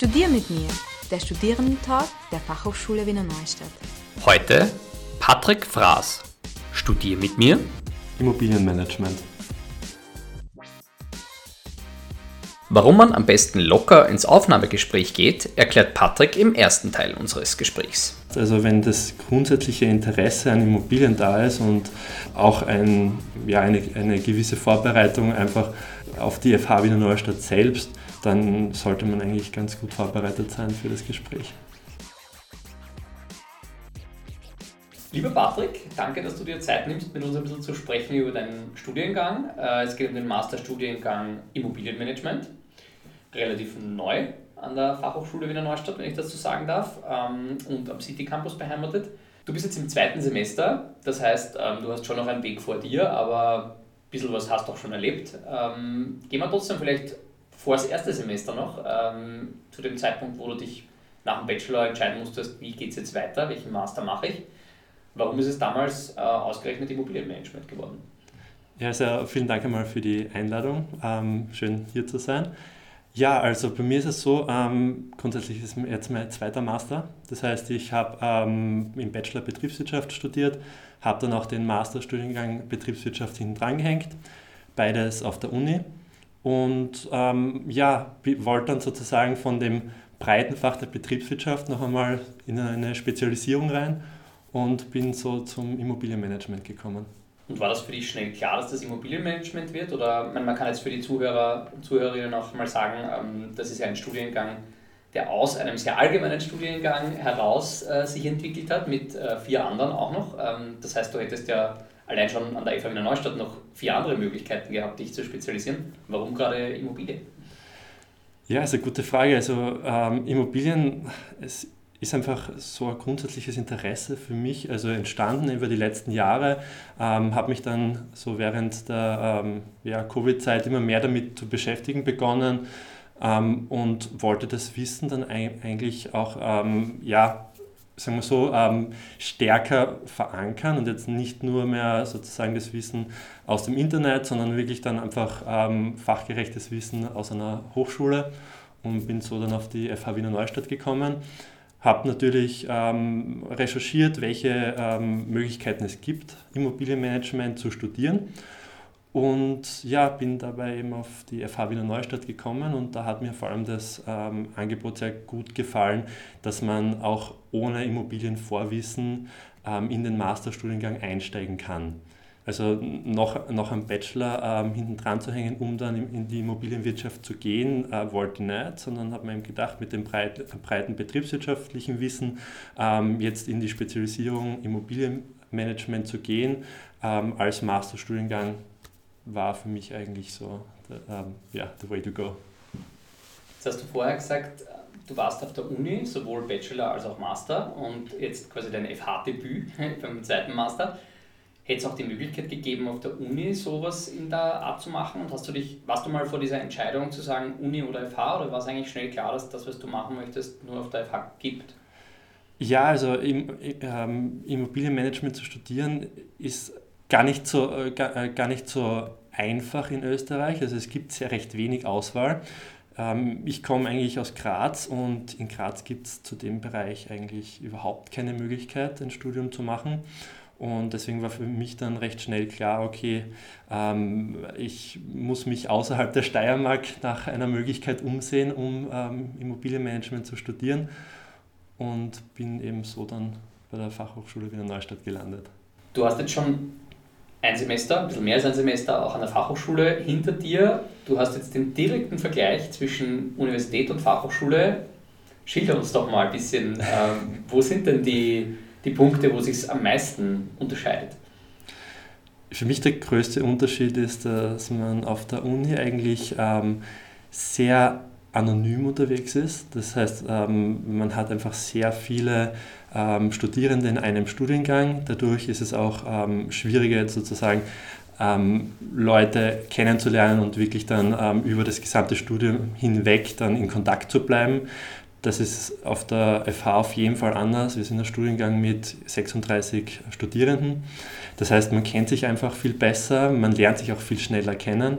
Studier mit mir, der Studierendentag der Fachhochschule Wiener Neustadt. Heute Patrick Fraß. Studier mit mir Immobilienmanagement. Warum man am besten locker ins Aufnahmegespräch geht, erklärt Patrick im ersten Teil unseres Gesprächs. Also wenn das grundsätzliche Interesse an Immobilien da ist und auch ein, ja, eine, eine gewisse Vorbereitung einfach auf die FH Wiener Neustadt selbst, dann sollte man eigentlich ganz gut vorbereitet sein für das Gespräch. Lieber Patrick, danke, dass du dir Zeit nimmst, mit uns ein bisschen zu sprechen über deinen Studiengang. Äh, es geht um den Masterstudiengang Immobilienmanagement, relativ neu an der Fachhochschule Wiener Neustadt, wenn ich das so sagen darf, ähm, und am City Campus beheimatet. Du bist jetzt im zweiten Semester, das heißt, ähm, du hast schon noch einen Weg vor dir, aber ein bisschen was hast du auch schon erlebt. Ähm, gehen wir trotzdem vielleicht vor das erste Semester noch, zu dem Zeitpunkt, wo du dich nach dem Bachelor entscheiden musstest, wie geht es jetzt weiter, welchen Master mache ich. Warum ist es damals äh, ausgerechnet Immobilienmanagement geworden? Ja, also vielen Dank einmal für die Einladung. Ähm, schön hier zu sein. Ja, also bei mir ist es so, ähm, grundsätzlich ist jetzt mein zweiter Master. Das heißt, ich habe ähm, im Bachelor Betriebswirtschaft studiert, habe dann auch den Masterstudiengang Betriebswirtschaft hinten dran gehängt, beides auf der Uni. Und ähm, ja, wollte dann sozusagen von dem breiten Fach der Betriebswirtschaft noch einmal in eine Spezialisierung rein und bin so zum Immobilienmanagement gekommen. Und war das für dich schnell klar, dass das Immobilienmanagement wird? Oder man kann jetzt für die Zuhörer und Zuhörerinnen auch mal sagen, ähm, das ist ja ein Studiengang, der aus einem sehr allgemeinen Studiengang heraus äh, sich entwickelt hat, mit äh, vier anderen auch noch. Ähm, das heißt, du hättest ja allein schon an der FH Wiener Neustadt noch vier andere Möglichkeiten gehabt, dich zu spezialisieren. Warum gerade Immobilien? Ja, ist eine gute Frage. Also ähm, Immobilien, es ist einfach so ein grundsätzliches Interesse für mich, also entstanden über die letzten Jahre, ähm, habe mich dann so während der ähm, ja, Covid-Zeit immer mehr damit zu beschäftigen begonnen ähm, und wollte das Wissen dann eigentlich auch, ähm, ja, sagen wir so, ähm, stärker verankern und jetzt nicht nur mehr sozusagen das Wissen aus dem Internet, sondern wirklich dann einfach ähm, fachgerechtes Wissen aus einer Hochschule und bin so dann auf die FH Wiener Neustadt gekommen habe natürlich ähm, recherchiert, welche ähm, Möglichkeiten es gibt, Immobilienmanagement zu studieren. Und ja, bin dabei eben auf die FH Wiener Neustadt gekommen und da hat mir vor allem das ähm, Angebot sehr gut gefallen, dass man auch ohne Immobilienvorwissen ähm, in den Masterstudiengang einsteigen kann. Also noch, noch einen Bachelor ähm, hinten dran zu hängen, um dann in, die Immobilienwirtschaft zu gehen, äh, wollte ich nicht, sondern habe mir eben gedacht, mit dem breit, breiten betriebswirtschaftlichen Wissen ähm, jetzt in die Spezialisierung Immobilienmanagement zu gehen, ähm, als Masterstudiengang war für mich eigentlich so, ja, um, yeah, the way to go. Jetzt hast du vorher gesagt, du warst auf der Uni, sowohl Bachelor als auch Master und jetzt quasi dein FH-Debüt beim zweiten Master. Hätte es auch die Möglichkeit gegeben, auf der Uni sowas in der Art zu machen? Und hast du dich, warst du mal vor dieser Entscheidung zu sagen, Uni oder FH, oder war es eigentlich schnell klar, dass das, was du machen möchtest, nur auf der FH gibt? Ja, also im, ähm, Immobilienmanagement zu studieren ist gar nicht, so, äh, gar, äh, gar nicht so einfach in Österreich. Also es gibt sehr recht wenig Auswahl. Ähm, ich komme eigentlich aus Graz und in Graz gibt es zu dem Bereich eigentlich überhaupt keine Möglichkeit, ein Studium zu machen. Und deswegen war für mich dann recht schnell klar, okay, ähm, ich muss mich außerhalb der Steiermark nach einer Möglichkeit umsehen, um ähm, Immobilienmanagement zu studieren. Und bin eben so dann bei der Fachhochschule Wiener Neustadt gelandet. Du hast jetzt schon ein Semester, ein bisschen mehr als ein Semester auch an der Fachhochschule hinter dir. Du hast jetzt den direkten Vergleich zwischen Universität und Fachhochschule. Schilder uns doch mal ein bisschen, ähm, wo sind denn die die Punkte, wo sich am meisten unterscheidet? Für mich der größte Unterschied ist, dass man auf der Uni eigentlich ähm, sehr anonym unterwegs ist. Das heißt, ähm, man hat einfach sehr viele ähm, Studierende in einem Studiengang. Dadurch ist es auch ähm, schwieriger sozusagen Leute kennenzulernen und wirklich dann über das gesamte Studium hinweg dann in Kontakt zu bleiben. Das ist auf der FH auf jeden Fall anders. Wir sind ein Studiengang mit 36 Studierenden. Das heißt, man kennt sich einfach viel besser, man lernt sich auch viel schneller kennen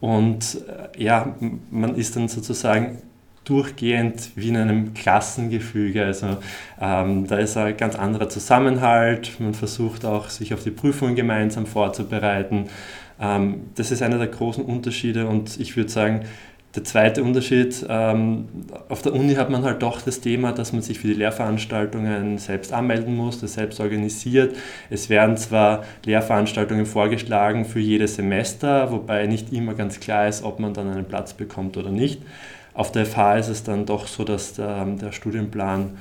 und äh, ja, man ist dann sozusagen durchgehend wie in einem Klassengefüge. Also ähm, da ist ein ganz anderer Zusammenhalt. Man versucht auch, sich auf die Prüfungen gemeinsam vorzubereiten. Ähm, das ist einer der großen Unterschiede und ich würde sagen, der zweite Unterschied, ähm, auf der Uni hat man halt doch das Thema, dass man sich für die Lehrveranstaltungen selbst anmelden muss, das selbst organisiert. Es werden zwar Lehrveranstaltungen vorgeschlagen für jedes Semester, wobei nicht immer ganz klar ist, ob man dann einen Platz bekommt oder nicht. Auf der FH ist es dann doch so, dass der, der Studienplan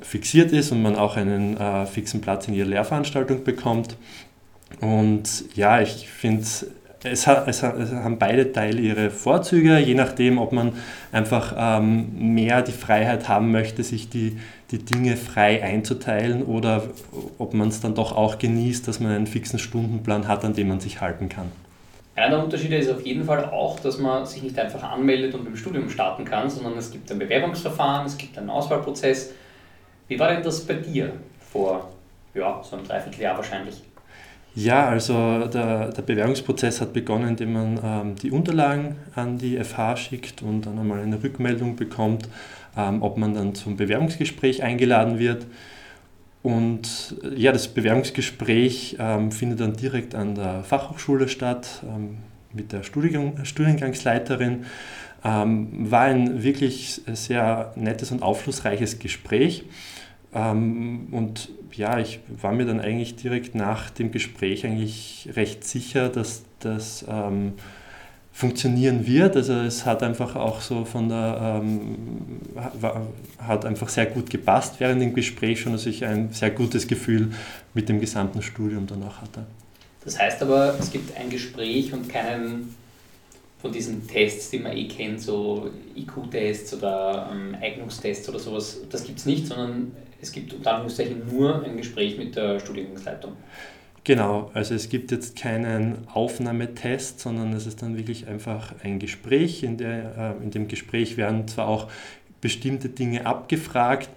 fixiert ist und man auch einen äh, fixen Platz in jeder Lehrveranstaltung bekommt. Und ja, ich finde es, es, hat, es haben beide Teile ihre Vorzüge, je nachdem, ob man einfach ähm, mehr die Freiheit haben möchte, sich die, die Dinge frei einzuteilen oder ob man es dann doch auch genießt, dass man einen fixen Stundenplan hat, an dem man sich halten kann. Einer der Unterschiede ist auf jeden Fall auch, dass man sich nicht einfach anmeldet und im Studium starten kann, sondern es gibt ein Bewerbungsverfahren, es gibt einen Auswahlprozess. Wie war denn das bei dir vor ja, so einem Dreivierteljahr wahrscheinlich? Ja, also der, der Bewerbungsprozess hat begonnen, indem man ähm, die Unterlagen an die FH schickt und dann einmal eine Rückmeldung bekommt, ähm, ob man dann zum Bewerbungsgespräch eingeladen wird. Und äh, ja, das Bewerbungsgespräch ähm, findet dann direkt an der Fachhochschule statt ähm, mit der Studiengang, Studiengangsleiterin. Ähm, war ein wirklich sehr nettes und aufschlussreiches Gespräch. Ähm, und ja, ich war mir dann eigentlich direkt nach dem Gespräch eigentlich recht sicher, dass das ähm, funktionieren wird. Also es hat einfach auch so von der, ähm, hat einfach sehr gut gepasst während dem Gespräch schon, dass ich ein sehr gutes Gefühl mit dem gesamten Studium danach hatte. Das heißt aber, es gibt ein Gespräch und keinen von diesen Tests, die man eh kennt, so IQ-Tests oder ähm, Eignungstests oder sowas, das gibt es nicht, sondern es gibt unter Anführungszeichen nur ein Gespräch mit der Studiengangsleitung. Genau, also es gibt jetzt keinen Aufnahmetest, sondern es ist dann wirklich einfach ein Gespräch. In, der, äh, in dem Gespräch werden zwar auch bestimmte Dinge abgefragt,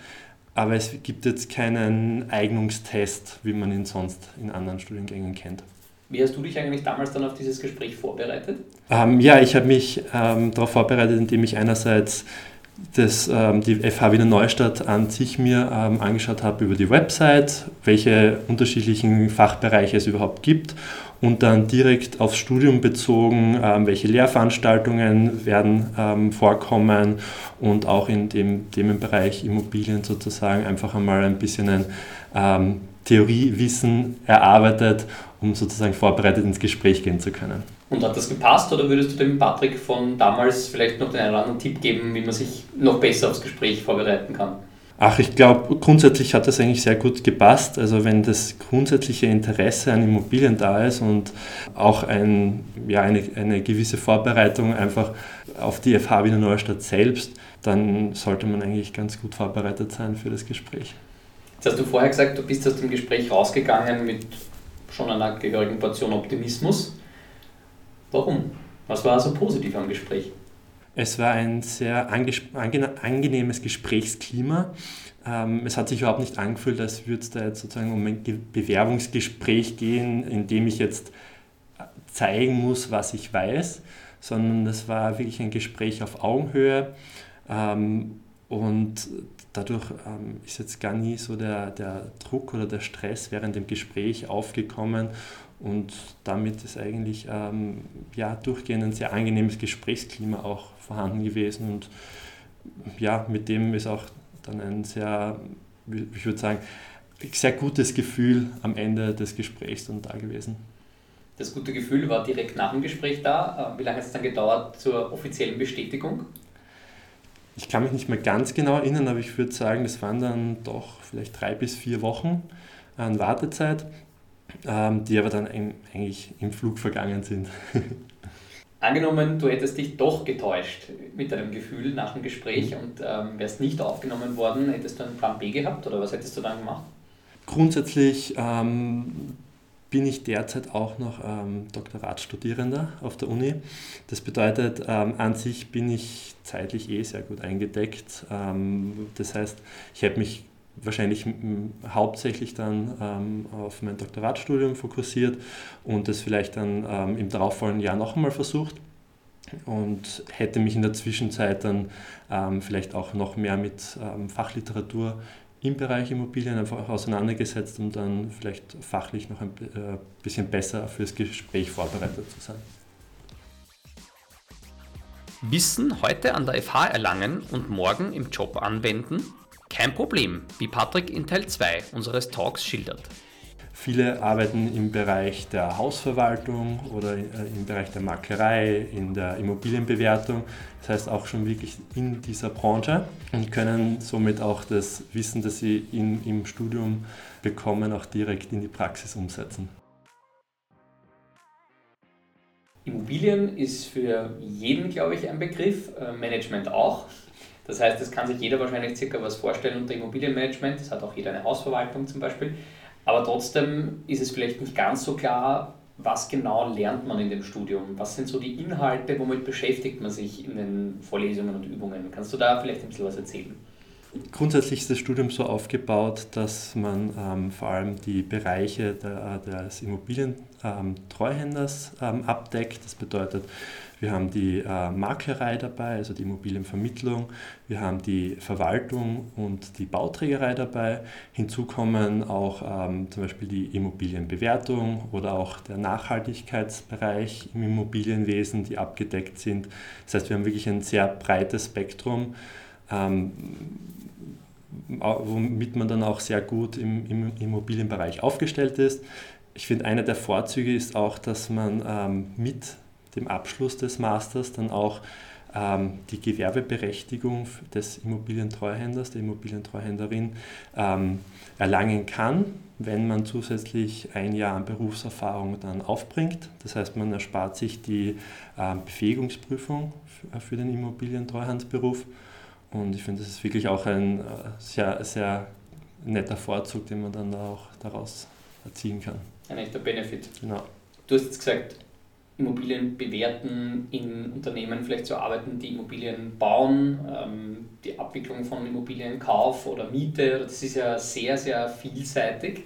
aber es gibt jetzt keinen Eignungstest, wie man ihn sonst in anderen Studiengängen kennt. Wie hast du dich eigentlich damals dann auf dieses Gespräch vorbereitet? Ähm, ja, ich habe mich ähm, darauf vorbereitet, indem ich einerseits das, ähm, die FH Wiener Neustadt an sich mir ähm, angeschaut habe über die Website, welche unterschiedlichen Fachbereiche es überhaupt gibt und dann direkt aufs Studium bezogen, ähm, welche Lehrveranstaltungen werden ähm, vorkommen und auch in dem Themenbereich Immobilien sozusagen einfach einmal ein bisschen ein ähm, Theoriewissen erarbeitet, um sozusagen vorbereitet ins Gespräch gehen zu können. Und hat das gepasst oder würdest du dem Patrick von damals vielleicht noch den einen oder anderen Tipp geben, wie man sich noch besser aufs Gespräch vorbereiten kann? Ach, ich glaube, grundsätzlich hat das eigentlich sehr gut gepasst. Also wenn das grundsätzliche Interesse an Immobilien da ist und auch ein, ja, eine, eine gewisse Vorbereitung einfach auf die FH Wiener Neustadt selbst, dann sollte man eigentlich ganz gut vorbereitet sein für das Gespräch. Jetzt hast du vorher gesagt, du bist aus dem Gespräch rausgegangen mit schon einer gehörigen Portion Optimismus. Warum? Was war so positiv am Gespräch? Es war ein sehr angenehmes Gesprächsklima. Ähm, es hat sich überhaupt nicht angefühlt, als würde es da jetzt sozusagen um ein Bewerbungsgespräch gehen, in dem ich jetzt zeigen muss, was ich weiß, sondern es war wirklich ein Gespräch auf Augenhöhe. Ähm, und dadurch ähm, ist jetzt gar nie so der, der Druck oder der Stress während dem Gespräch aufgekommen und damit ist eigentlich ähm, ja, durchgehend ein sehr angenehmes Gesprächsklima auch vorhanden gewesen. Und ja, mit dem ist auch dann ein sehr, ich würde sagen, sehr gutes Gefühl am Ende des Gesprächs dann da gewesen. Das gute Gefühl war direkt nach dem Gespräch da. Äh, wie lange hat es dann gedauert zur offiziellen Bestätigung? Ich kann mich nicht mehr ganz genau erinnern, aber ich würde sagen, das waren dann doch vielleicht drei bis vier Wochen an Wartezeit ähm, die aber dann eigentlich im Flug vergangen sind. Angenommen, du hättest dich doch getäuscht mit deinem Gefühl nach dem Gespräch mhm. und ähm, wärst nicht aufgenommen worden, hättest du einen Plan B gehabt oder was hättest du dann gemacht? Grundsätzlich ähm, bin ich derzeit auch noch ähm, Doktoratstudierender auf der Uni. Das bedeutet, ähm, an sich bin ich zeitlich eh sehr gut eingedeckt. Ähm, das heißt, ich hätte mich wahrscheinlich hauptsächlich dann ähm, auf mein Doktoratstudium fokussiert und es vielleicht dann ähm, im darauffolgenden Jahr noch einmal versucht. und hätte mich in der Zwischenzeit dann ähm, vielleicht auch noch mehr mit ähm, Fachliteratur im Bereich Immobilien einfach auseinandergesetzt, um dann vielleicht fachlich noch ein äh, bisschen besser fürs Gespräch vorbereitet zu sein. Wissen heute an der FH erlangen und morgen im Job anwenden? Kein Problem, wie Patrick in Teil 2 unseres Talks schildert. Viele arbeiten im Bereich der Hausverwaltung oder äh, im Bereich der Maklerei, in der Immobilienbewertung, das heißt auch schon wirklich in dieser Branche und können somit auch das Wissen, das sie in, im Studium bekommen, auch direkt in die Praxis umsetzen. Immobilien ist für jeden, glaube ich, ein Begriff, äh, Management auch. Das heißt, es kann sich jeder wahrscheinlich circa was vorstellen unter Immobilienmanagement. Das hat auch jeder eine Hausverwaltung zum Beispiel. Aber trotzdem ist es vielleicht nicht ganz so klar, was genau lernt man in dem Studium? Was sind so die Inhalte, womit beschäftigt man sich in den Vorlesungen und Übungen? Kannst du da vielleicht ein bisschen was erzählen? Grundsätzlich ist das Studium so aufgebaut, dass man ähm, vor allem die Bereiche der, des Immobilientreuhänders ähm, abdeckt. Das bedeutet, wir haben die äh, Maklerei dabei, also die Immobilienvermittlung, wir haben die Verwaltung und die Bauträgerei dabei. Hinzu kommen auch ähm, zum Beispiel die Immobilienbewertung oder auch der Nachhaltigkeitsbereich im Immobilienwesen, die abgedeckt sind. Das heißt, wir haben wirklich ein sehr breites Spektrum. Ähm, womit man dann auch sehr gut im, im Immobilienbereich aufgestellt ist. Ich finde, einer der Vorzüge ist auch, dass man ähm, mit dem Abschluss des Masters dann auch ähm, die Gewerbeberechtigung des Immobilientreuhänders, der Immobilientreuhänderin ähm, erlangen kann, wenn man zusätzlich ein Jahr an Berufserfahrung dann aufbringt. Das heißt, man erspart sich die ähm, Befähigungsprüfung für den Immobilientreuhandsberuf. Und ich finde, das ist wirklich auch ein äh, sehr, sehr netter Vorzug, den man dann auch daraus erzielen kann. Ein echter Benefit. Genau. Du hast jetzt gesagt, Immobilien bewerten, in Unternehmen vielleicht zu arbeiten, die Immobilien bauen, ähm, die Abwicklung von Immobilienkauf oder Miete, das ist ja sehr, sehr vielseitig.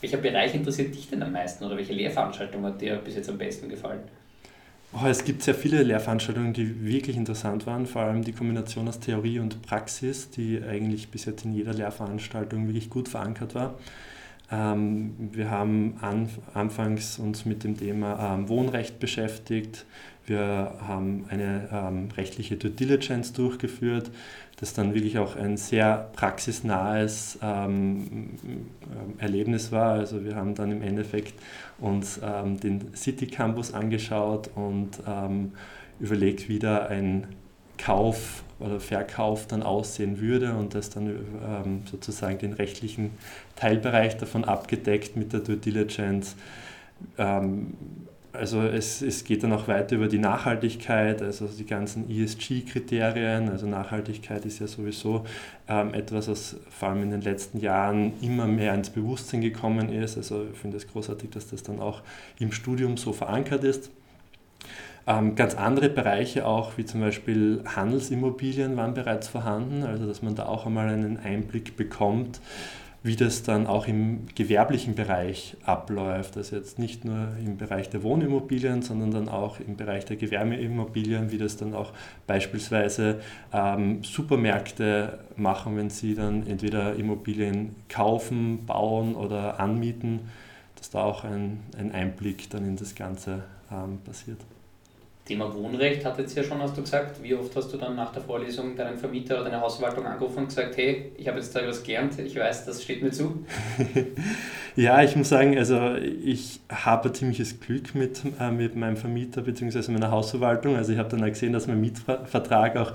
Welcher Bereich interessiert dich denn am meisten oder welche Lehrveranstaltung hat dir bis jetzt am besten gefallen? Oh, es gibt sehr viele Lehrveranstaltungen, die wirklich interessant waren, vor allem die Kombination aus Theorie und Praxis, die eigentlich bis jetzt in jeder Lehrveranstaltung wirklich gut verankert war. Ähm, wir haben anfangs uns mit dem Thema ähm, Wohnrecht beschäftigt. Wir haben eine ähm, rechtliche Due Diligence durchgeführt, das dann wirklich auch ein sehr praxisnahes Erlebnis war. Also wir haben dann im Endeffekt uns den City Campus angeschaut und überlegt, wie da ein Kauf oder Verkauf dann aussehen würde und das dann ähm, sozusagen den rechtlichen Teilbereich davon abgedeckt mit der Due Diligence. Ähm, also es, es geht dann auch weiter über die Nachhaltigkeit, also die ganzen ESG-Kriterien. Also Nachhaltigkeit ist ja sowieso ähm, etwas, was vor allem in den letzten Jahren immer mehr ins Bewusstsein gekommen ist. Also ich finde es großartig, dass das dann auch im Studium so verankert ist. Ähm, ganz andere Bereiche auch, wie zum Beispiel Handelsimmobilien, waren bereits vorhanden, also dass man da auch einmal einen Einblick bekommt, wie das dann auch im gewerblichen Bereich abläuft. Also jetzt nicht nur im Bereich der Wohnimmobilien, sondern dann auch im Bereich der Gewerbeimmobilien, wie das dann auch beispielsweise ähm, Supermärkte machen, wenn sie dann entweder Immobilien kaufen, bauen oder anmieten, dass da auch ein, ein Einblick dann in das Ganze ähm, passiert. Thema Wohnrecht hat jetzt ja schon, hast du gesagt. Wie oft hast du dann nach der Vorlesung deinen Vermieter oder deine Hausverwaltung angerufen und gesagt, hey, ich habe jetzt da etwas gelernt, ich weiß, das steht mir zu? ja, ich muss sagen, also ich habe ziemliches Glück mit, äh, mit meinem Vermieter bzw. meiner Hausverwaltung. Also ich habe dann auch gesehen, dass mein Mietvertrag auch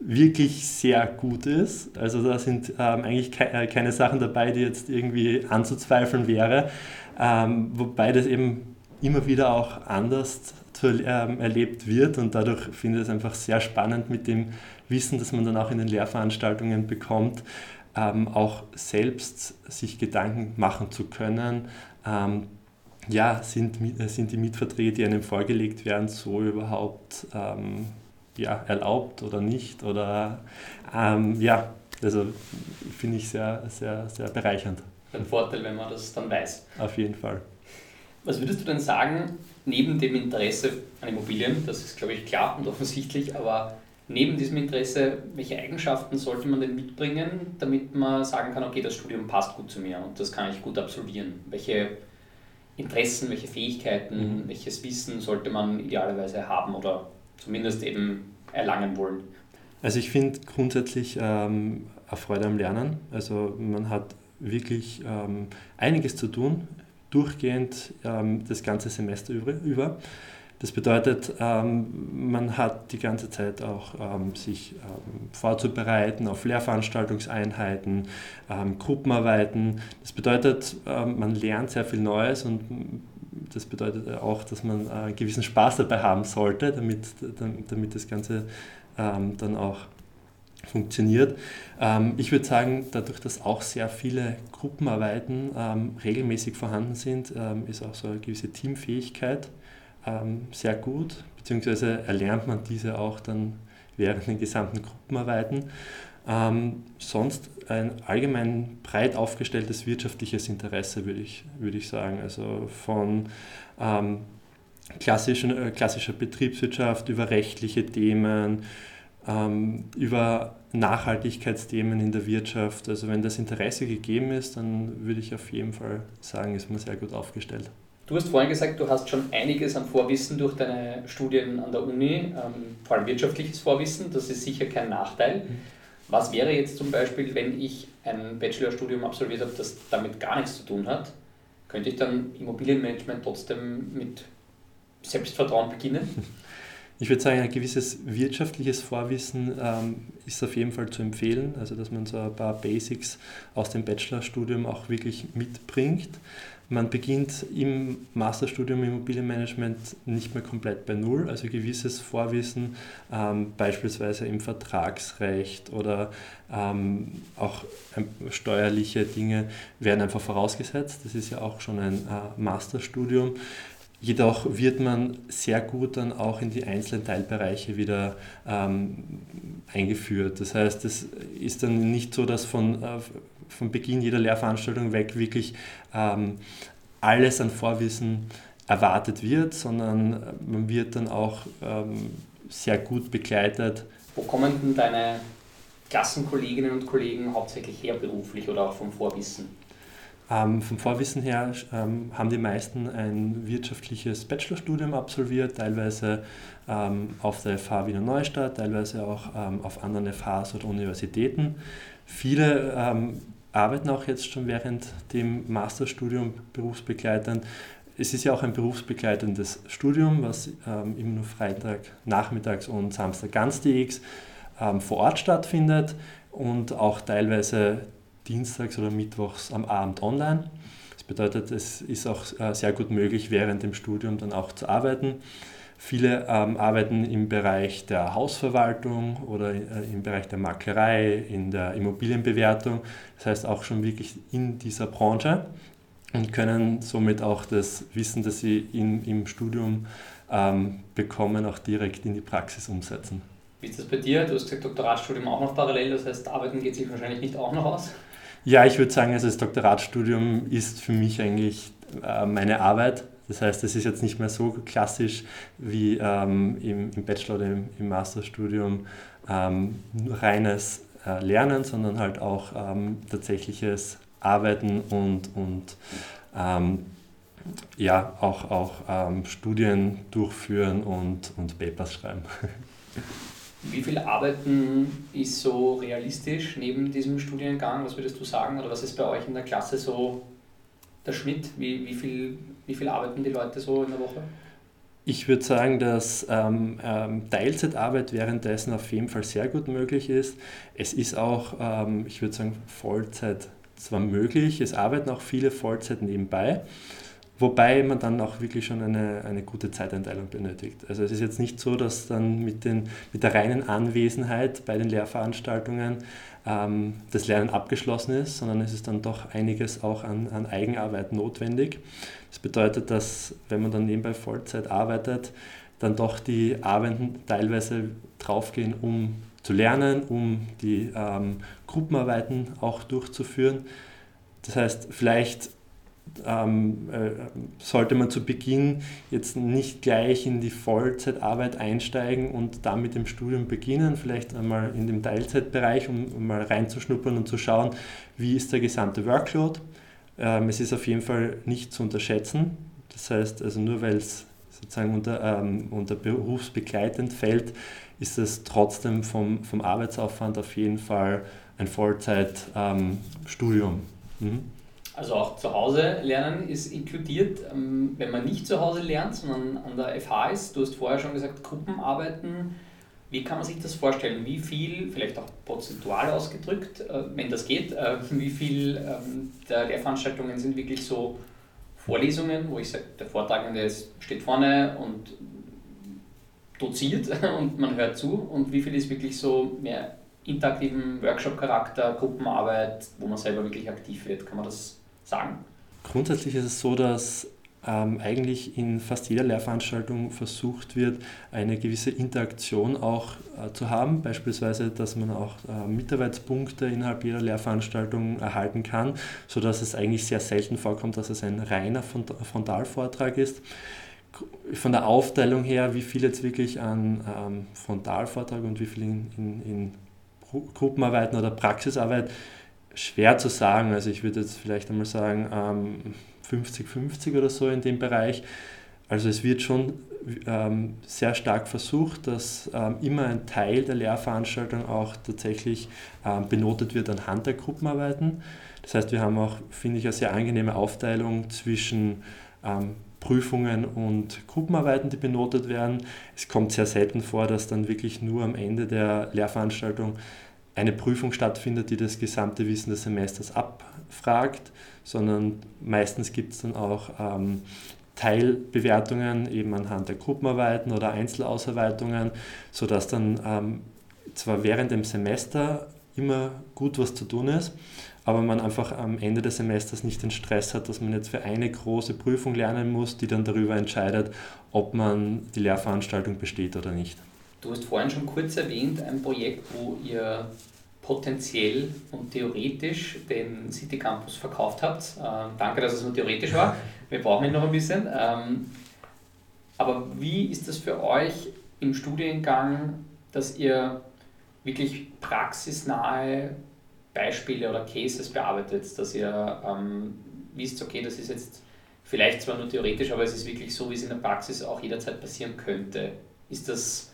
wirklich sehr gut ist. Also da sind ähm, eigentlich ke äh, keine Sachen dabei, die jetzt irgendwie anzuzweifeln wäre. Ähm, wobei das eben immer wieder auch anders zu, ähm, erlebt wird und dadurch finde ich es einfach sehr spannend mit dem Wissen, das man dann auch in den Lehrveranstaltungen bekommt, ähm, auch selbst sich Gedanken machen zu können. Ähm, ja, sind, sind die Mietverträge, die einem vorgelegt werden, so überhaupt ähm, ja, erlaubt oder nicht? Oder ähm, ja, also finde ich sehr, sehr, sehr bereichernd. Ein Vorteil, wenn man das dann weiß. Auf jeden Fall. Was würdest du denn sagen, neben dem Interesse an Immobilien, das ist glaube ich klar und offensichtlich, aber neben diesem Interesse, welche Eigenschaften sollte man denn mitbringen, damit man sagen kann, okay, das Studium passt gut zu mir und das kann ich gut absolvieren? Welche Interessen, welche Fähigkeiten, mhm. welches Wissen sollte man idealerweise haben oder zumindest eben erlangen wollen? Also ich finde grundsätzlich ähm, eine Freude am Lernen. Also man hat wirklich ähm, einiges zu tun, durchgehend ähm, das ganze Semester über. Das bedeutet, ähm, man hat die ganze Zeit auch ähm, sich ähm, vorzubereiten auf Lehrveranstaltungseinheiten, ähm, Gruppenarbeiten. Das bedeutet, ähm, man lernt sehr viel Neues und das bedeutet auch, dass man äh, gewissen Spaß dabei haben sollte, damit, damit das Ganze dann auch funktioniert. ich würde sagen, dadurch, dass auch sehr viele Gruppenarbeiten regelmäßig vorhanden sind, ist auch so eine gewisse Teamfähigkeit ähm, sehr gut, beziehungsweise erlernt man diese auch dann während den gesamten Gruppenarbeiten. Ähm, sonst ein allgemein breit aufgestelltes wirtschaftliches Interesse, würde ich, würde ich sagen. Also von ähm, klassischen, äh, klassischer Betriebswirtschaft über rechtliche Themen, ähm, über Nachhaltigkeitsthemen in der Wirtschaft. Also wenn das Interesse gegeben ist, dann würde ich auf jeden Fall sagen, ist man sehr gut aufgestellt. Du hast vorhin gesagt, du hast schon einiges an Vorwissen durch deine Studien an der Uni, ähm, vor allem wirtschaftliches Vorwissen, das ist sicher kein Nachteil. Mhm. Was wäre jetzt zum Beispiel, wenn ich ein Bachelorstudium absolviert habe, das damit gar nichts zu tun hat? Könnte ich dann Immobilienmanagement trotzdem mit Selbstvertrauen beginnen? Ich würde sagen, ein gewisses wirtschaftliches Vorwissen ähm, ist auf jeden Fall zu empfehlen, also dass man so ein paar Basics aus dem Bachelorstudium auch wirklich mitbringt. Man beginnt im Masterstudium Immobilienmanagement nicht mehr komplett bei Null, also gewisses Vorwissen, ähm, beispielsweise im Vertragsrecht oder ähm, auch ähm, steuerliche Dinge werden einfach vorausgesetzt. Das ist ja auch schon ein äh, Masterstudium. Jedoch wird man sehr gut dann auch in die einzelnen Teilbereiche wieder ähm, eingeführt. Das heißt, es ist dann nicht so, dass von äh, von Beginn jeder Lehrveranstaltung weg wirklich ähm, alles an Vorwissen erwartet wird, sondern man wird dann auch ähm, sehr gut begleitet. Wo kommen denn deine Klassenkolleginnen und Kollegen hauptsächlich her beruflich oder auch vom Vorwissen? Ähm, vom Vorwissen her ähm, haben die meisten ein wirtschaftliches Bachelorstudium absolviert, teilweise ähm, auf der FH Wiener Neustadt, teilweise auch ähm, auf anderen FHs oder Universitäten. Viele ähm, arbeiten auch jetzt schon während dem Masterstudium berufsbegleitend. Es ist ja auch ein berufsbegleitendes Studium, was ähm, immer nur Freitag, Nachmittags und Samstag ganztägig vor Ort stattfindet und auch teilweise dienstags oder mittwochs am Abend online. Das bedeutet, es ist auch äh, sehr gut möglich, während dem Studium dann auch zu arbeiten. Viele ähm, arbeiten im Bereich der Hausverwaltung oder äh, im Bereich der Maklerei, in der Immobilienbewertung, das heißt auch schon wirklich in dieser Branche und können somit auch das Wissen, das sie in, im Studium ähm, bekommen, auch direkt in die Praxis umsetzen. Wie ist das bei dir? Du hast gesagt, Doktoratstudium auch noch parallel, das heißt, Arbeiten geht sich wahrscheinlich nicht auch noch aus? Ja, ich würde sagen, also das Doktoratstudium ist für mich eigentlich äh, meine Arbeit. Das heißt, es ist jetzt nicht mehr so klassisch wie ähm, im, im, Bachelor oder im, im Masterstudium ähm, reines äh, Lernen, sondern halt auch ähm, tatsächliches Arbeiten und, und ähm, ja, auch, auch ähm, Studien durchführen und, und Papers schreiben. Wie viel Arbeiten ist so realistisch neben diesem Studiengang? Was würdest du sagen? Oder was ist bei euch in der Klasse so der Schnitt? Wie, wie, viel, wie viel arbeiten die Leute so in der Woche? Ich würde sagen, dass ähm, ähm, Teilzeitarbeit währenddessen auf jeden Fall sehr gut möglich ist. Es ist auch, ähm, ich würde sagen, Vollzeit zwar möglich, es arbeiten auch viele Vollzeit nebenbei. Wobei man dann auch wirklich schon eine, eine gute Zeiteinteilung benötigt. Also es ist jetzt nicht so, dass dann mit, den, mit der reinen Anwesenheit bei den Lehrveranstaltungen ähm, das Lernen abgeschlossen ist, sondern es ist dann doch einiges auch an, an Eigenarbeit notwendig. Das bedeutet, dass wenn man dann nebenbei Vollzeit arbeitet, dann doch die Arbeiten teilweise draufgehen, um zu lernen, um die ähm, Gruppenarbeiten auch durchzuführen. Das heißt, vielleicht ähm, äh, sollte man zu Beginn jetzt nicht gleich in die Vollzeitarbeit einsteigen und dann mit dem Studium beginnen, vielleicht einmal in dem Teilzeitbereich, um, um mal reinzuschnuppern und zu schauen, wie ist der gesamte Workload. Ähm, es ist auf jeden Fall nicht zu unterschätzen. Das heißt, also nur weil es sozusagen unter, ähm, unter berufsbegleitend fällt, ist es trotzdem vom, vom Arbeitsaufwand auf jeden Fall ein Vollzeitstudium. Ähm, mhm. Also auch zu Hause lernen ist inkludiert, ähm, wenn man nicht zu Hause lernt, sondern an der FH ist. Du hast vorher schon gesagt, Gruppenarbeiten. Wie kann man sich das vorstellen? Wie viel, vielleicht auch prozentual ausgedrückt, äh, wenn das geht, äh, wie viel ähm, der Lehrveranstaltungen sind wirklich so Vorlesungen, wo ich sage, der Vortragende steht vorne und doziert und man hört zu und wie viel ist wirklich so mehr interaktiven Workshop-Charakter, Gruppenarbeit, wo man selber wirklich aktiv wird? Kann man das sagen? Grundsätzlich ist es so, dass ähm, eigentlich in fast jeder Lehrveranstaltung versucht wird, eine gewisse Interaktion auch äh, zu haben. Beispielsweise, dass man auch äh, Mitarbeitspunkte innerhalb jeder Lehrveranstaltung erhalten kann, sodass es eigentlich sehr selten vorkommt, dass es ein reiner Frontalvortrag ist. Von der Aufteilung her, wie viel jetzt wirklich an ähm, Frontalvortrag und wie viel in, in, in Gruppenarbeiten oder Praxisarbeit schwer zu sagen. Also ich würde jetzt vielleicht einmal sagen 50-50 ähm, oder so in dem Bereich. Also es wird schon ähm, sehr stark versucht, dass ähm, immer ein Teil der Lehrveranstaltung auch tatsächlich benotet wird anhand der Gruppenarbeiten. Das heißt, wir haben auch, finde ich, eine sehr angenehme Aufteilung zwischen Prüfungen und Gruppenarbeiten, die benotet werden. Es kommt sehr selten vor, dass dann wirklich nur am Ende der Lehrveranstaltung eine Prüfung stattfindet, die das gesamte Wissen des Semesters abfragt, sondern meistens gibt es dann auch ähm, Teilbewertungen eben anhand der Gruppenarbeiten oder Einzelausarbeitungen, sodass dann ähm, zwar während dem Semester immer gut was zu tun ist, aber man einfach am Ende des Semesters nicht den Stress hat, dass man jetzt für eine große Prüfung lernen muss, die dann darüber entscheidet, ob man die Lehrveranstaltung besteht oder nicht. Du hast vorhin schon kurz erwähnt, ein Projekt, wo ihr potenziell und theoretisch den City Campus verkauft habt. Ähm, danke, dass es nur theoretisch war. Wir brauchen ihn noch ein bisschen. Ähm, aber wie ist das für euch im Studiengang, dass ihr wirklich praxisnahe Beispiele oder Cases bearbeitet, dass ihr ähm, wisst, okay, das ist jetzt vielleicht zwar nur theoretisch, aber es ist wirklich so, wie es in der Praxis auch jederzeit passieren könnte. Ist das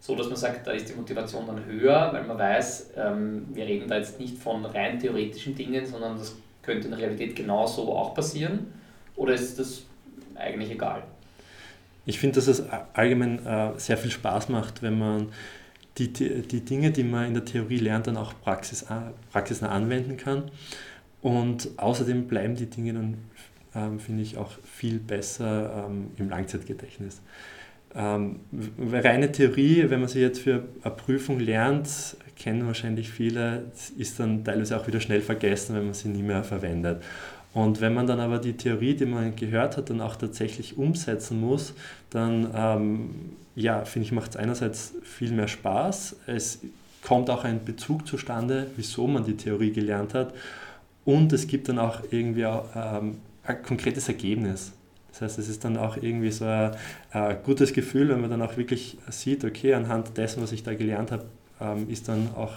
so, dass man sagt, da ist die Motivation dann höher, weil man weiß, ähm, wir reden da jetzt nicht von rein theoretischen Dingen, sondern das könnte in der Realität genauso auch passieren? Oder ist das eigentlich egal? Ich finde, dass es allgemein äh, sehr viel Spaß macht, wenn man die, die Dinge, die man in der Theorie lernt, dann auch praxis, praxisnah anwenden kann. Und außerdem bleiben die Dinge dann, ähm, finde ich, auch viel besser ähm, im Langzeitgedächtnis. Ähm, reine Theorie, wenn man sie jetzt für eine Prüfung lernt, kennen wahrscheinlich viele, ist dann teilweise auch wieder schnell vergessen, wenn man sie nie mehr verwendet. Und wenn man dann aber die Theorie, die man gehört hat, dann auch tatsächlich umsetzen muss, dann ähm, ja, finde ich, macht es einerseits viel mehr Spaß. Es kommt auch ein Bezug zustande, wieso man die Theorie gelernt hat. Und es gibt dann auch irgendwie auch, ähm, ein konkretes Ergebnis. Das heißt, es ist dann auch irgendwie so ein, ein, gutes Gefühl, wenn man dann auch wirklich sieht, okay, anhand dessen, was ich da gelernt habe, ähm, ist dann auch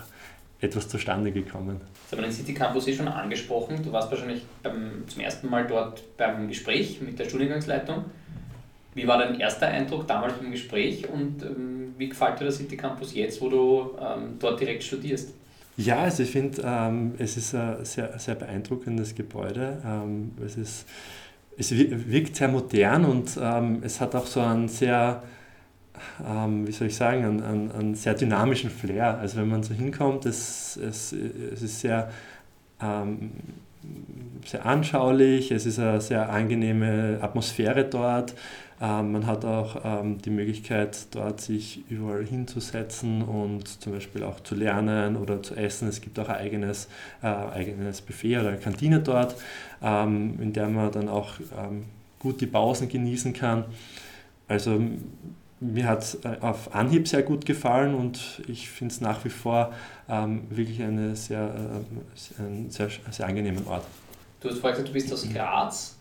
etwas zustande gekommen. Das haben wir den City Campus eh schon angesprochen. Du warst wahrscheinlich beim, zum ersten Mal dort beim Gespräch mit der Studiengangsleitung. Wie war dein erster Eindruck damals beim Gespräch und ähm, wie gefällt dir der City Campus jetzt, wo du ähm, dort direkt studierst? Ja, also ich finde, ähm, es ist ein sehr, sehr beeindruckendes Gebäude. Ähm, es ist es wirkt sehr modern und ähm, es hat auch so einen sehr, ähm, wie soll ich sagen, einen, einen, einen, sehr dynamischen Flair. Also wenn man so hinkommt, es, es, es ist sehr, ähm, sehr anschaulich, es ist eine sehr angenehme Atmosphäre dort. Ähm, man hat auch ähm, die Möglichkeit, dort sich überall hinzusetzen und zum Beispiel auch zu lernen oder zu essen. Es gibt auch ein eigenes, äh, eigenes Buffet oder eine Kantine dort, ähm, in der man dann auch gut die Pausen genießen kann. Also mir hat es äh, auf Anhieb sehr gut gefallen und ich finde es nach wie vor ähm, wirklich eine sehr, äh, einen sehr, sehr angenehmen Ort. Du hast vorhin gesagt, du bist aus Graz.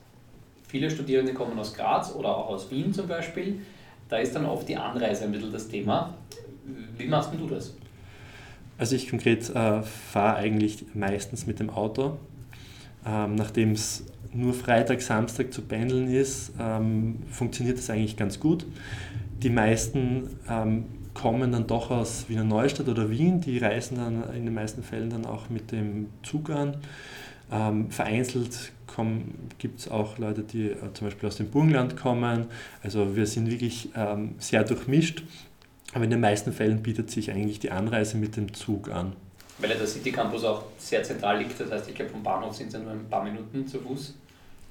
Viele Studierende kommen aus Graz oder auch aus Wien zum Beispiel. Da ist dann oft die Anreise ein bisschen das Thema. Wie machst du das? Also ich konkret äh, fahre eigentlich meistens mit dem Auto. Ähm, Nachdem es nur Freitag, Samstag zu pendeln ist, ähm, funktioniert das eigentlich ganz gut. Die meisten ähm, kommen dann doch aus Wiener Neustadt oder Wien, die reisen dann in den meisten Fällen dann auch mit dem Zug an. Ähm, vereinzelt gibt es auch Leute, die äh, zum Beispiel aus dem Burgenland kommen. Also wir sind wirklich ähm, sehr durchmischt, aber in den meisten Fällen bietet sich eigentlich die Anreise mit dem Zug an. Weil ja der City Campus auch sehr zentral liegt, das heißt, ich glaube, vom Bahnhof sind es ja nur ein paar Minuten zu Fuß.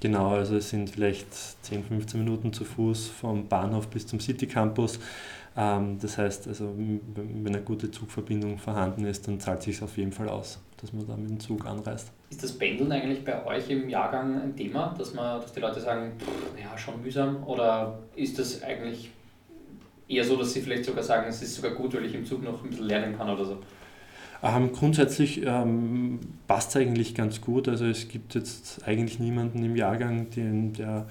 Genau, also es sind vielleicht 10, 15 Minuten zu Fuß vom Bahnhof bis zum City Campus. Ähm, das heißt, also, wenn eine gute Zugverbindung vorhanden ist, dann zahlt es sich auf jeden Fall aus, dass man da mit dem Zug anreist. Ist das Pendeln eigentlich bei euch im Jahrgang ein Thema, dass, man, dass die Leute sagen, pff, ja, schon mühsam? Oder ist das eigentlich eher so, dass sie vielleicht sogar sagen, es ist sogar gut, weil ich im Zug noch ein bisschen lernen kann oder so? Ähm, grundsätzlich ähm, passt es eigentlich ganz gut. Also es gibt jetzt eigentlich niemanden im Jahrgang, den, der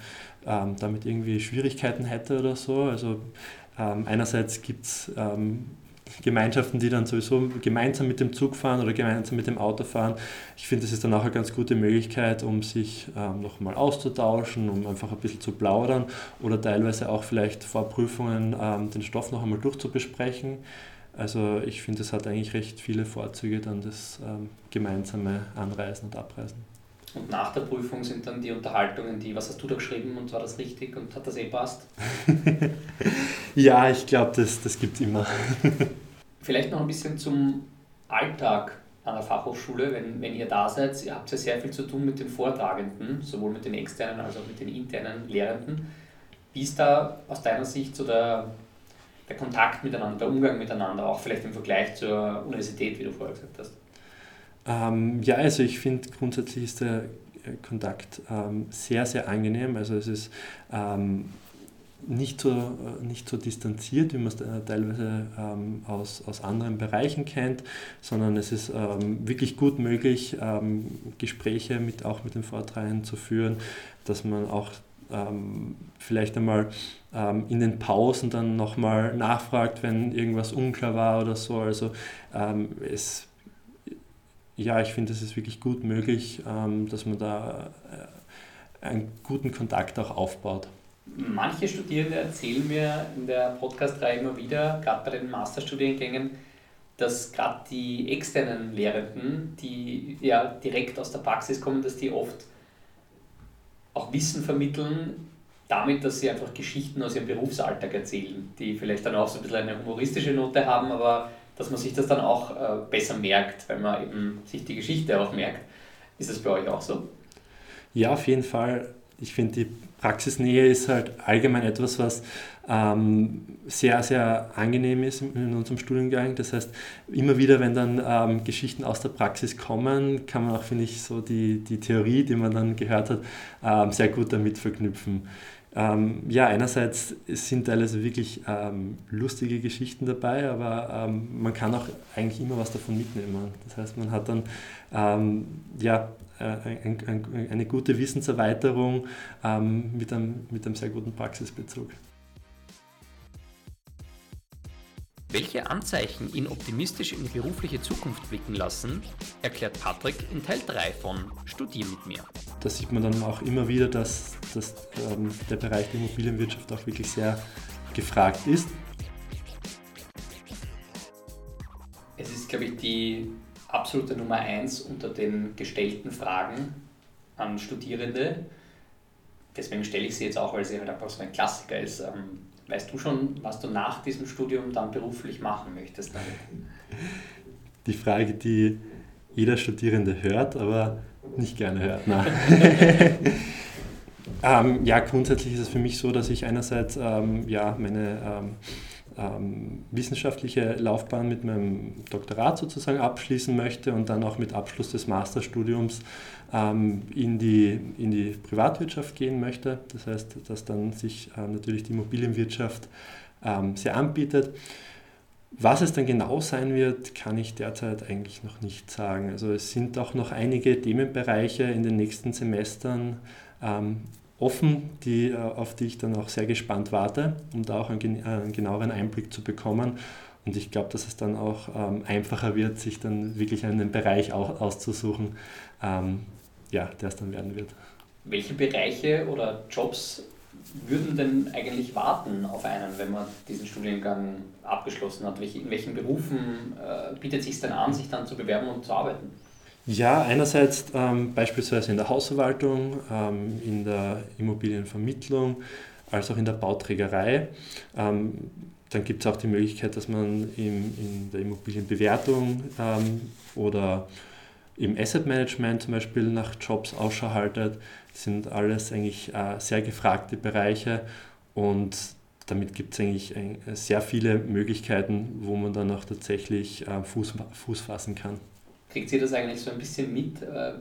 ähm, damit irgendwie Schwierigkeiten hätte oder so. Also ähm, einerseits gibt es ähm, Gemeinschaften, die dann sowieso gemeinsam mit dem Zug fahren oder gemeinsam mit dem Auto fahren. Ich finde, das ist dann auch eine ganz gute Möglichkeit, um sich ähm, nochmal auszutauschen, um einfach ein bisschen zu plaudern oder teilweise auch vielleicht vor Prüfungen ähm, den Stoff noch einmal durchzubesprechen. Also ich finde, es hat eigentlich recht viele Vorzüge, dann das ähm, gemeinsame Anreisen und Abreisen. Und nach der Prüfung sind dann die Unterhaltungen, die, was hast du da geschrieben und war das richtig und hat das eh passt? ja, ich glaube, das, das gibt es immer. Vielleicht noch ein bisschen zum Alltag an der Fachhochschule, wenn, wenn ihr da seid. Ihr habt ja sehr viel zu tun mit den Vortragenden, sowohl mit den externen als auch mit den internen Lehrenden. Wie ist da aus deiner Sicht so der, der Kontakt miteinander, der Umgang miteinander, auch vielleicht im Vergleich zur Universität, wie du vorher gesagt hast? Ähm, ja, also ich finde grundsätzlich ist der äh, Kontakt ähm, sehr, sehr angenehm. Also es ist ähm, nicht, so, äh, nicht so distanziert, wie man es äh, teilweise ähm, aus, aus anderen Bereichen kennt, sondern es ist ähm, wirklich gut möglich, ähm, Gespräche mit, auch mit den Vortragenden zu führen, dass man auch vielleicht einmal in den Pausen dann nochmal nachfragt, wenn irgendwas unklar war oder so. Also es ja, ich finde, es ist wirklich gut möglich, ähm, dass man da äh, einen guten Kontakt auch aufbaut. Manche Studierende erzählen mir in der Podcast-Reihe immer wieder, gerade bei den Masterstudiengängen, dass gerade die externen Lehrenden, die ja direkt aus der Praxis kommen, dass die oft auch Wissen vermitteln, damit, dass sie einfach Geschichten aus ihrem Berufsalltag erzählen, die vielleicht dann auch so ein bisschen eine humoristische Note haben, aber dass man sich das dann auch äh, besser merkt, weil man eben sich die Geschichte auch merkt. Ist das bei euch auch so? Ja, auf jeden Fall. Ich finde, die Praxisnähe ist halt allgemein etwas, was ähm, sehr, sehr angenehm ist in unserem Studiengang. Das heißt, immer wieder, wenn dann ähm, Geschichten aus der Praxis kommen, kann man auch, finde ich, so die, die Theorie, die man dann gehört hat, ähm, sehr gut damit verknüpfen. Ähm, ja, einerseits sind teilweise wirklich ähm, lustige Geschichten dabei, aber ähm, man kann auch eigentlich immer was davon mitnehmen. Das heißt, man hat dann ja, ein, ein, eine gute Wissenserweiterung ähm, mit, einem, mit einem sehr guten Praxisbezug. Welche Anzeichen ihn optimistisch in die berufliche Zukunft blicken lassen, erklärt Patrick in Teil 3 von Studier mit mir. Da sieht man dann auch immer wieder, dass, dass ähm, der Bereich der Immobilienwirtschaft auch wirklich sehr gefragt ist. Es ist, glaube ich, die absolute Nummer 1 unter den gestellten Fragen an Studierende. Deswegen stelle ich sie jetzt auch, weil sie halt einfach so ein Klassiker ist. Ähm, Weißt du schon, was du nach diesem Studium dann beruflich machen möchtest damit? Die Frage, die jeder Studierende hört, aber nicht gerne hört. ähm, ja, grundsätzlich ist es für mich so, dass ich einerseits ähm, ja, meine ähm, ähm, wissenschaftliche Laufbahn mit meinem Doktorat sozusagen abschließen möchte und dann auch mit Abschluss des Masterstudiums ähm, in, die, in die Privatwirtschaft gehen möchte. Das heißt, dass dann sich äh, natürlich die Immobilienwirtschaft ähm, sehr anbietet. Was es dann genau sein wird, kann ich derzeit eigentlich noch nicht sagen. Also es sind auch noch einige Themenbereiche in den nächsten Semestern ähm, offen, die, äh, auf die ich dann auch sehr gespannt warte, um da auch einen, einen genaueren Einblick zu bekommen. Und ich glaube, dass es dann auch ähm, einfacher wird, sich dann wirklich einen Bereich auch auszusuchen, ähm, ja, der es dann werden wird. Welche Bereiche oder Jobs würden denn eigentlich warten auf einen, wenn man diesen Studiengang abgeschlossen hat? In welchen Berufen äh, bietet es sich denn an, sich dann zu bewerben und zu arbeiten? Ja, einerseits ähm, beispielsweise in der Hausverwaltung, ähm, in der Immobilienvermittlung, als auch in der Bauträgerei. Ähm, dann gibt es auch die Möglichkeit, dass man im, in der Immobilienbewertung ähm, oder im Asset Management zum Beispiel nach Jobs Ausschau haltet. Das sind alles eigentlich äh, sehr gefragte Bereiche und damit gibt es eigentlich äh, sehr viele Möglichkeiten, wo man dann auch tatsächlich äh, Fuß, Fuß fassen kann. Kriegt ihr das eigentlich so ein bisschen mit, äh,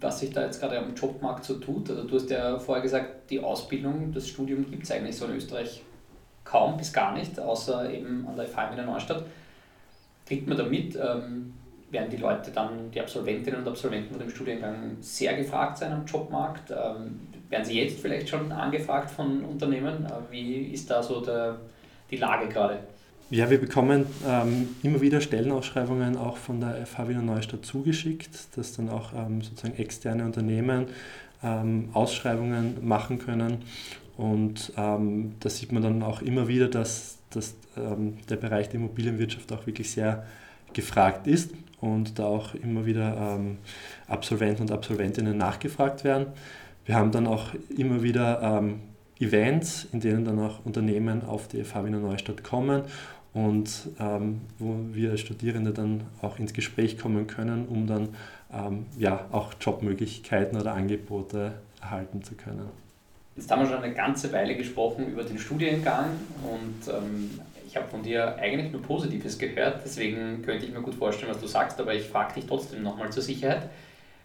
was sich da jetzt gerade am Jobmarkt so tut? Also du hast ja vorher gesagt, die Ausbildung, das Studium gibt es eigentlich so in Österreich kaum bis gar nicht, außer eben an der FH in der Neustadt. Kriegt man da mit, ähm, werden die Leute dann, die Absolventinnen und Absolventen von dem Studiengang sehr gefragt sein am Jobmarkt? Ähm, werden sie jetzt vielleicht schon angefragt von Unternehmen? Äh, wie ist da so der, die Lage gerade? Ja, wir bekommen ähm, immer wieder Stellenausschreibungen auch von der FH Wiener Neustadt zugeschickt, dass dann auch ähm, sozusagen externe Unternehmen ähm, Ausschreibungen machen können. Und ähm, da sieht man dann auch immer wieder, dass, dass ähm, der Bereich der Immobilienwirtschaft auch wirklich sehr gefragt ist und da auch immer wieder ähm, Absolventen und Absolventinnen nachgefragt werden. Wir haben dann auch immer wieder Events, in denen dann auch Unternehmen auf die FH Wiener Neustadt kommen und ähm, wo wir als Studierende dann auch ins Gespräch kommen können, um dann ähm, ja, auch Jobmöglichkeiten oder Angebote erhalten zu können. Jetzt haben wir schon eine ganze Weile gesprochen über den Studiengang und ähm, ich habe von dir eigentlich nur Positives gehört, deswegen könnte ich mir gut vorstellen, was du sagst, aber ich frage dich trotzdem nochmal zur Sicherheit.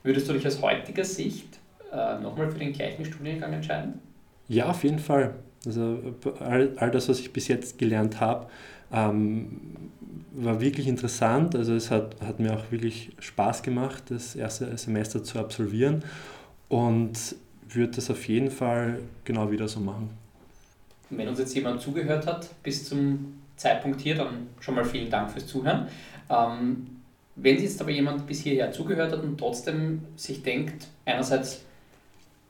Würdest du dich aus heutiger Sicht äh, nochmal für den gleichen Studiengang entscheiden? Ja, auf jeden Fall. Also all, all das, was ich bis jetzt gelernt habe, ähm, war wirklich interessant. Also es hat, hat mir auch wirklich Spaß gemacht, das erste Semester zu absolvieren und würde das auf jeden Fall genau wieder so machen. Wenn uns jetzt jemand zugehört hat bis zum Zeitpunkt hier, dann schon mal vielen Dank fürs Zuhören. Ähm, wenn jetzt aber jemand bis hierher zugehört hat und trotzdem sich denkt, einerseits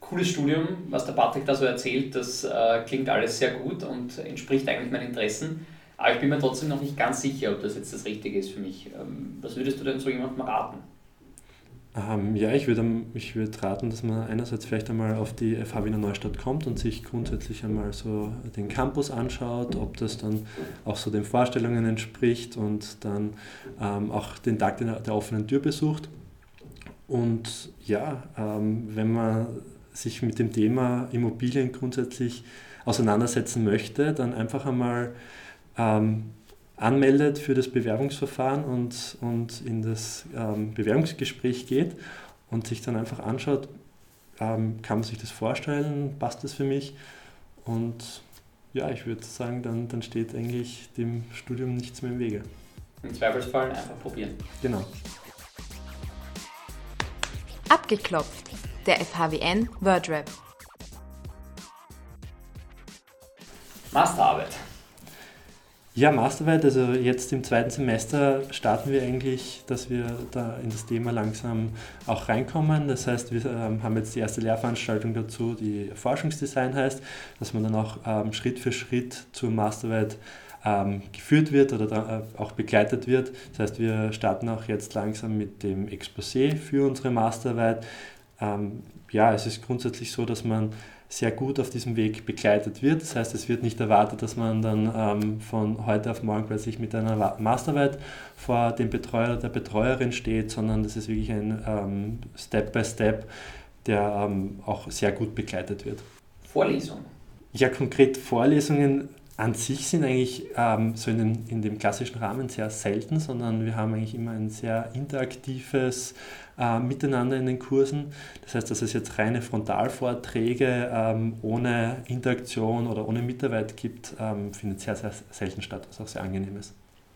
cooles Studium, was der Patrick da so erzählt, das äh, klingt alles sehr gut und entspricht eigentlich meinen Interessen, aber ich bin mir trotzdem noch nicht ganz sicher, ob das jetzt das Richtige ist für mich. Ähm, was würdest du denn so jemandem raten? Ähm, ja, ich würde ich würd raten, dass man einerseits vielleicht einmal auf die FH Wiener Neustadt kommt und sich grundsätzlich einmal so den Campus anschaut, ob das dann auch so den Vorstellungen entspricht und dann ähm, auch den Tag der, der, offenen Tür besucht. Und ja, ähm, wenn man sich mit dem Thema Immobilien grundsätzlich auseinandersetzen möchte, dann einfach einmal ähm, anmeldet für das Bewerbungsverfahren und, und in das ähm, Bewerbungsgespräch geht und sich dann einfach anschaut, ähm, kann man sich das vorstellen, passt das für mich? Und ja, ich würde sagen, dann, dann steht eigentlich dem Studium nichts mehr im Wege. Im Zweifelsfall einfach probieren. Genau. Abgeklopft, der FHWN WordRap. Masterarbeit. Ja, Masterarbeit, also jetzt im zweiten Semester starten wir eigentlich, dass wir da in das Thema langsam auch reinkommen. Das heißt, wir ähm, haben jetzt die erste Lehrveranstaltung dazu, die Forschungsdesign heißt, dass man dann auch ähm, Schritt für Schritt zur Masterarbeit ähm, geführt wird oder da, äh, auch begleitet wird. Das heißt, wir starten auch jetzt langsam mit dem Exposé für unsere Masterarbeit. Ähm, ja, es ist grundsätzlich so, dass man sehr gut auf diesem Weg begleitet wird. Das heißt, es wird nicht erwartet, dass man dann ähm, von heute auf morgen plötzlich mit einer Masterarbeit vor dem Betreuer oder der Betreuerin steht, sondern das ist wirklich ein ähm, Step by Step, der ähm, auch sehr gut begleitet wird. Vorlesungen? Ja, konkret Vorlesungen an sich sind eigentlich ähm, so in dem, in dem klassischen Rahmen sehr selten, sondern wir haben eigentlich immer ein sehr interaktives äh, Miteinander in den Kursen. Das heißt, dass es jetzt reine Frontalvorträge ähm, ohne Interaktion oder ohne Mitarbeit gibt, ähm, findet sehr, sehr selten statt, was auch sehr angenehm ist.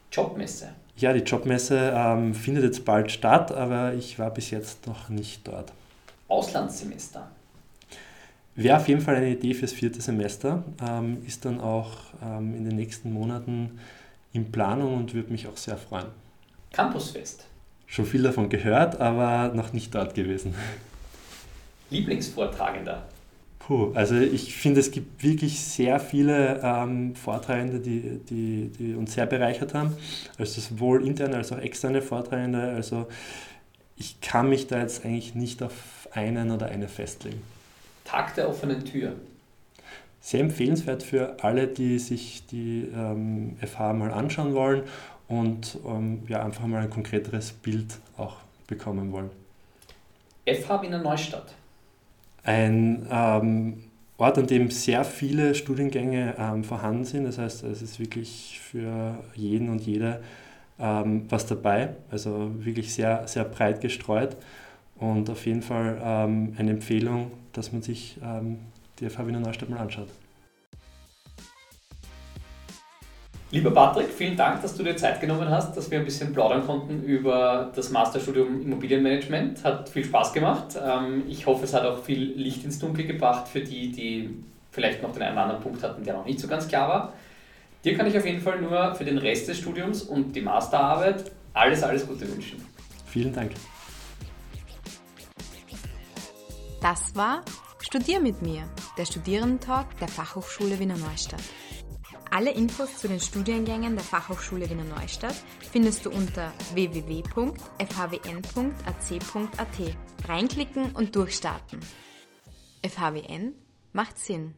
Jobmesse. Ja, die Jobmesse ähm, findet jetzt bald statt, aber ich war bis jetzt noch nicht dort. Auslandssemester. Wäre auf jeden Fall eine Idee fürs vierte Semester, ähm, ist dann auch ähm, in den nächsten Monaten in Planung und würde mich auch sehr freuen. Campusfest. Schon viel davon gehört, aber noch nicht dort gewesen. Lieblingsvortragender. Puh, also ich finde, es gibt wirklich sehr viele ähm, Vortragende, die, die, die uns sehr bereichert haben. Also sowohl interne als auch externe Vortragende. Also ich kann mich da jetzt eigentlich nicht auf einen oder eine festlegen. Tag der offenen Tür. Sehr empfehlenswert für alle, die sich die ähm, FH mal anschauen wollen und ähm, ja, einfach mal ein konkreteres Bild auch bekommen wollen. FH Wiener Neustadt ein ähm, Ort, an dem sehr viele Studiengänge ähm, vorhanden sind. Das heißt, es ist wirklich für jeden und jede ähm, was dabei. Also wirklich sehr, sehr breit gestreut. Und auf jeden Fall ähm, eine Empfehlung, dass man sich ähm, die FH Wiener Neustadt mal anschaut. Lieber Patrick, vielen Dank, dass du dir Zeit genommen hast, dass wir ein bisschen plaudern konnten über das Masterstudium Immobilienmanagement. Hat viel Spaß gemacht. Ähm, ich hoffe, es hat auch viel Licht ins Dunkel gebracht für die, die vielleicht noch den einen oder anderen Punkt hatten, der noch nicht so ganz klar war. Dir kann ich auf jeden Fall nur für den Rest des Studiums und die Masterarbeit alles, alles Gute wünschen. Vielen Dank. Das war Studier mit mir, der Studierendentalk der Fachhochschule Wiener Neustadt. Alle Infos zu den Studiengängen der Fachhochschule Wiener Neustadt findest du unter www.fhwn.ac.at. Reinklicken und durchstarten. FHWN macht Sinn.